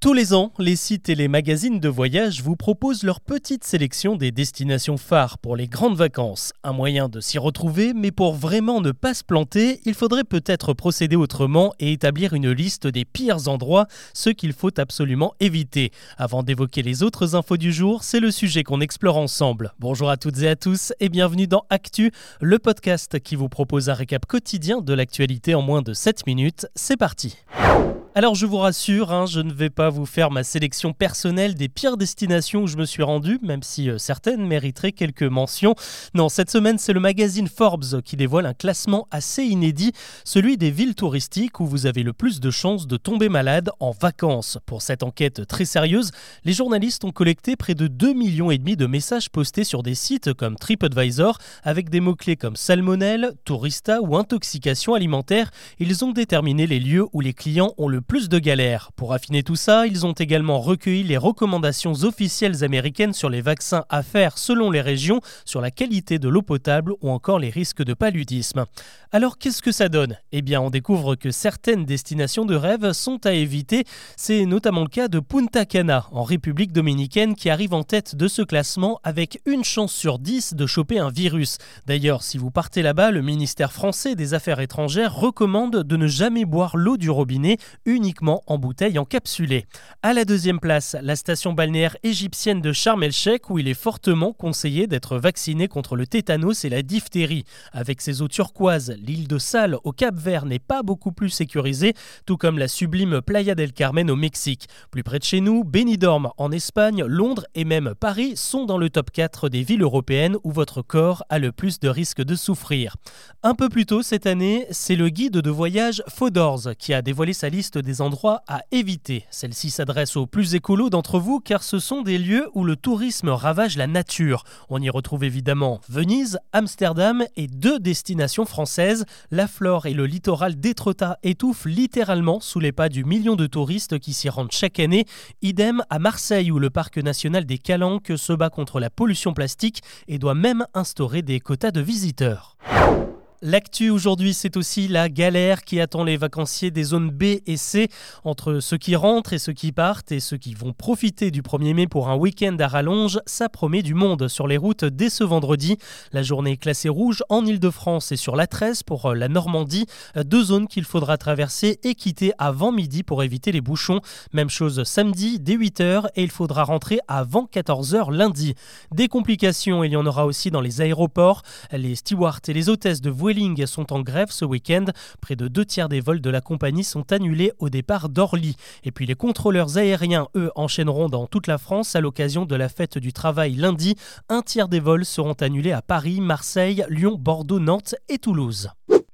Tous les ans, les sites et les magazines de voyage vous proposent leur petite sélection des destinations phares pour les grandes vacances. Un moyen de s'y retrouver, mais pour vraiment ne pas se planter, il faudrait peut-être procéder autrement et établir une liste des pires endroits, ceux qu'il faut absolument éviter. Avant d'évoquer les autres infos du jour, c'est le sujet qu'on explore ensemble. Bonjour à toutes et à tous et bienvenue dans Actu, le podcast qui vous propose un récap quotidien de l'actualité en moins de 7 minutes. C'est parti. Alors je vous rassure, hein, je ne vais pas vous faire ma sélection personnelle des pires destinations où je me suis rendu, même si euh, certaines mériteraient quelques mentions. Non, cette semaine c'est le magazine Forbes qui dévoile un classement assez inédit, celui des villes touristiques où vous avez le plus de chances de tomber malade en vacances. Pour cette enquête très sérieuse, les journalistes ont collecté près de 2 millions et demi de messages postés sur des sites comme TripAdvisor avec des mots-clés comme salmonelle, tourista ou intoxication alimentaire. Ils ont déterminé les lieux où les clients ont le plus de galères. Pour affiner tout ça, ils ont également recueilli les recommandations officielles américaines sur les vaccins à faire selon les régions, sur la qualité de l'eau potable ou encore les risques de paludisme. Alors qu'est-ce que ça donne? Eh bien on découvre que certaines destinations de rêve sont à éviter. C'est notamment le cas de Punta Cana en République dominicaine qui arrive en tête de ce classement avec une chance sur 10 de choper un virus. D'ailleurs si vous partez là-bas, le ministère français des Affaires étrangères recommande de ne jamais boire l'eau du robinet, uniquement en bouteille encapsulée. À la deuxième place, la station balnéaire égyptienne de Sharm el-Sheikh où il est fortement conseillé d'être vacciné contre le tétanos et la diphtérie. Avec ses eaux turquoises, l'île de Sal au Cap-Vert n'est pas beaucoup plus sécurisée, tout comme la sublime Playa del Carmen au Mexique. Plus près de chez nous, Benidorm en Espagne, Londres et même Paris sont dans le top 4 des villes européennes où votre corps a le plus de risques de souffrir. Un peu plus tôt cette année, c'est le guide de voyage Fodors qui a dévoilé sa liste des endroits à éviter. Celle-ci s'adresse aux plus écolos d'entre vous car ce sont des lieux où le tourisme ravage la nature. On y retrouve évidemment Venise, Amsterdam et deux destinations françaises. La flore et le littoral d'Étretat étouffent littéralement sous les pas du million de touristes qui s'y rendent chaque année. Idem à Marseille où le parc national des Calanques se bat contre la pollution plastique et doit même instaurer des quotas de visiteurs. L'actu aujourd'hui, c'est aussi la galère qui attend les vacanciers des zones B et C, entre ceux qui rentrent et ceux qui partent, et ceux qui vont profiter du 1er mai pour un week-end à rallonge. Ça promet du monde sur les routes dès ce vendredi. La journée est classée rouge en Ile-de-France et sur la 13 pour euh, la Normandie, deux zones qu'il faudra traverser et quitter avant midi pour éviter les bouchons. Même chose samedi dès 8h et il faudra rentrer avant 14h lundi. Des complications, il y en aura aussi dans les aéroports. Les stewards et les hôtesses de Vueling sont en grève ce week-end. Près de deux tiers des vols de la compagnie sont annulés au départ d'Orly. Et puis les contrôleurs aériens, eux, enchaîneront dans toute la France à l'occasion de la fête du travail lundi. Un tiers des vols seront annulés à Paris, Marseille, Lyon, Bordeaux, Nantes et Toulouse.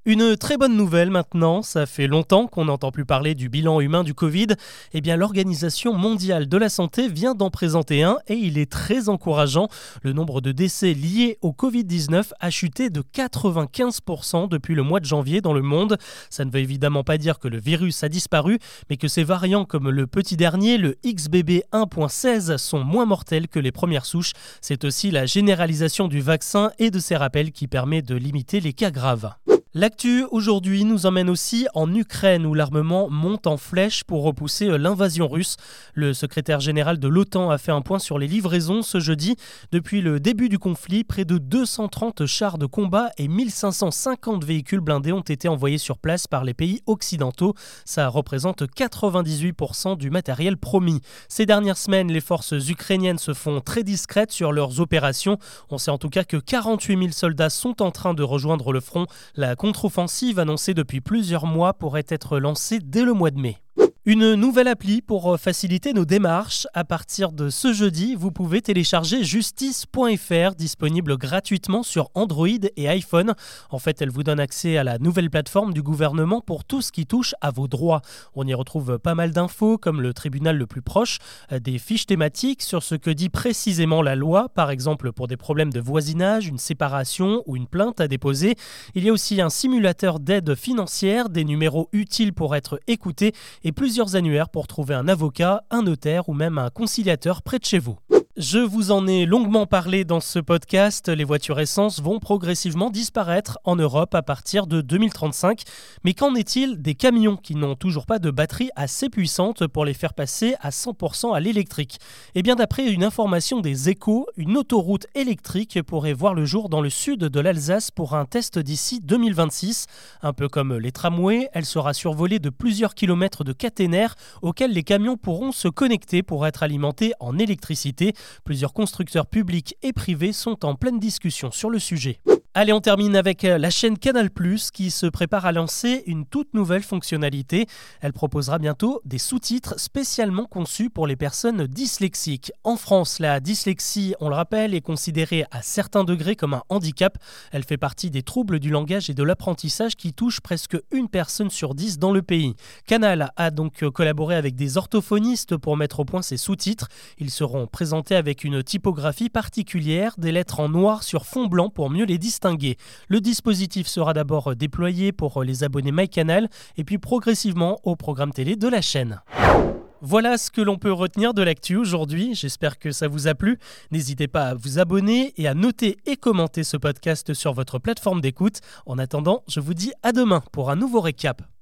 Une très bonne nouvelle maintenant, ça fait longtemps qu'on n'entend plus parler du bilan humain du Covid. Eh bien, l'Organisation mondiale de la santé vient d'en présenter un et il est très encourageant. Le nombre de décès liés au Covid-19 a chuté de 95% depuis le mois de janvier dans le monde. Ça ne veut évidemment pas dire que le virus a disparu, mais que ces variants comme le petit dernier, le XBB 1.16, sont moins mortels que les premières souches. C'est aussi la généralisation du vaccin et de ses rappels qui permet de limiter les cas graves. L'actu aujourd'hui nous emmène aussi en Ukraine où l'armement monte en flèche pour repousser euh, l'invasion russe. Le secrétaire général de l'OTAN a fait un point sur les livraisons ce jeudi. Depuis le début du conflit, près de 230 chars de combat et 1550 véhicules blindés ont été envoyés sur place par les pays occidentaux. Ça représente 98% du matériel promis. Ces dernières semaines, les forces ukrainiennes se font très discrètes sur leurs opérations. On sait en tout cas que 48 000 soldats sont en train de rejoindre le front. Contre-offensive annoncée depuis plusieurs mois pourrait être lancée dès le mois de mai. Une nouvelle appli pour euh, faciliter nos démarches. À partir de ce jeudi, vous pouvez télécharger justice.fr, disponible gratuitement sur Android et iPhone. En fait, elle vous donne accès à la nouvelle plateforme du gouvernement pour tout ce qui touche à vos droits. On y retrouve pas mal d'infos, comme le tribunal le plus proche, euh, des fiches thématiques sur ce que dit précisément la loi, par exemple pour des problèmes de voisinage, une séparation ou une plainte à déposer. Il y a aussi un simulateur d'aide financière, des numéros utiles pour être écoutés et plus annuaires pour trouver un avocat, un notaire ou même un conciliateur près de chez vous. Je vous en ai longuement parlé dans ce podcast, les voitures essence vont progressivement disparaître en Europe à partir de 2035. Mais qu'en est-il des camions qui n'ont toujours pas de batterie assez puissante pour les faire passer à 100% à l'électrique? Eh bien d'après une information des échos, une autoroute électrique pourrait voir le jour dans le sud de l'Alsace pour un test d'ici 2026. Un peu comme les tramways, elle sera survolée de plusieurs kilomètres de caténaires auxquels les camions pourront se connecter pour être alimentés en électricité. Plusieurs constructeurs publics et privés sont en pleine discussion sur le sujet. Allez, on termine avec euh, la chaîne Canal ⁇ qui se prépare à lancer une toute nouvelle fonctionnalité. Elle proposera bientôt des sous-titres spécialement conçus pour les personnes dyslexiques. En France, la dyslexie, on le rappelle, est considérée à certains degrés comme un handicap. Elle fait partie des troubles du langage et de l'apprentissage qui touchent presque une personne sur dix dans le pays. Canal a donc collaboré avec des orthophonistes pour mettre au point ces sous-titres. Ils seront présentés avec une typographie particulière, des lettres en noir sur fond blanc pour mieux les le dispositif sera d'abord déployé pour les abonnés MyCanal et puis progressivement au programme télé de la chaîne. Voilà ce que l'on peut retenir de l'actu aujourd'hui. J'espère que ça vous a plu. N'hésitez pas à vous abonner et à noter et commenter ce podcast sur votre plateforme d'écoute. En attendant, je vous dis à demain pour un nouveau récap.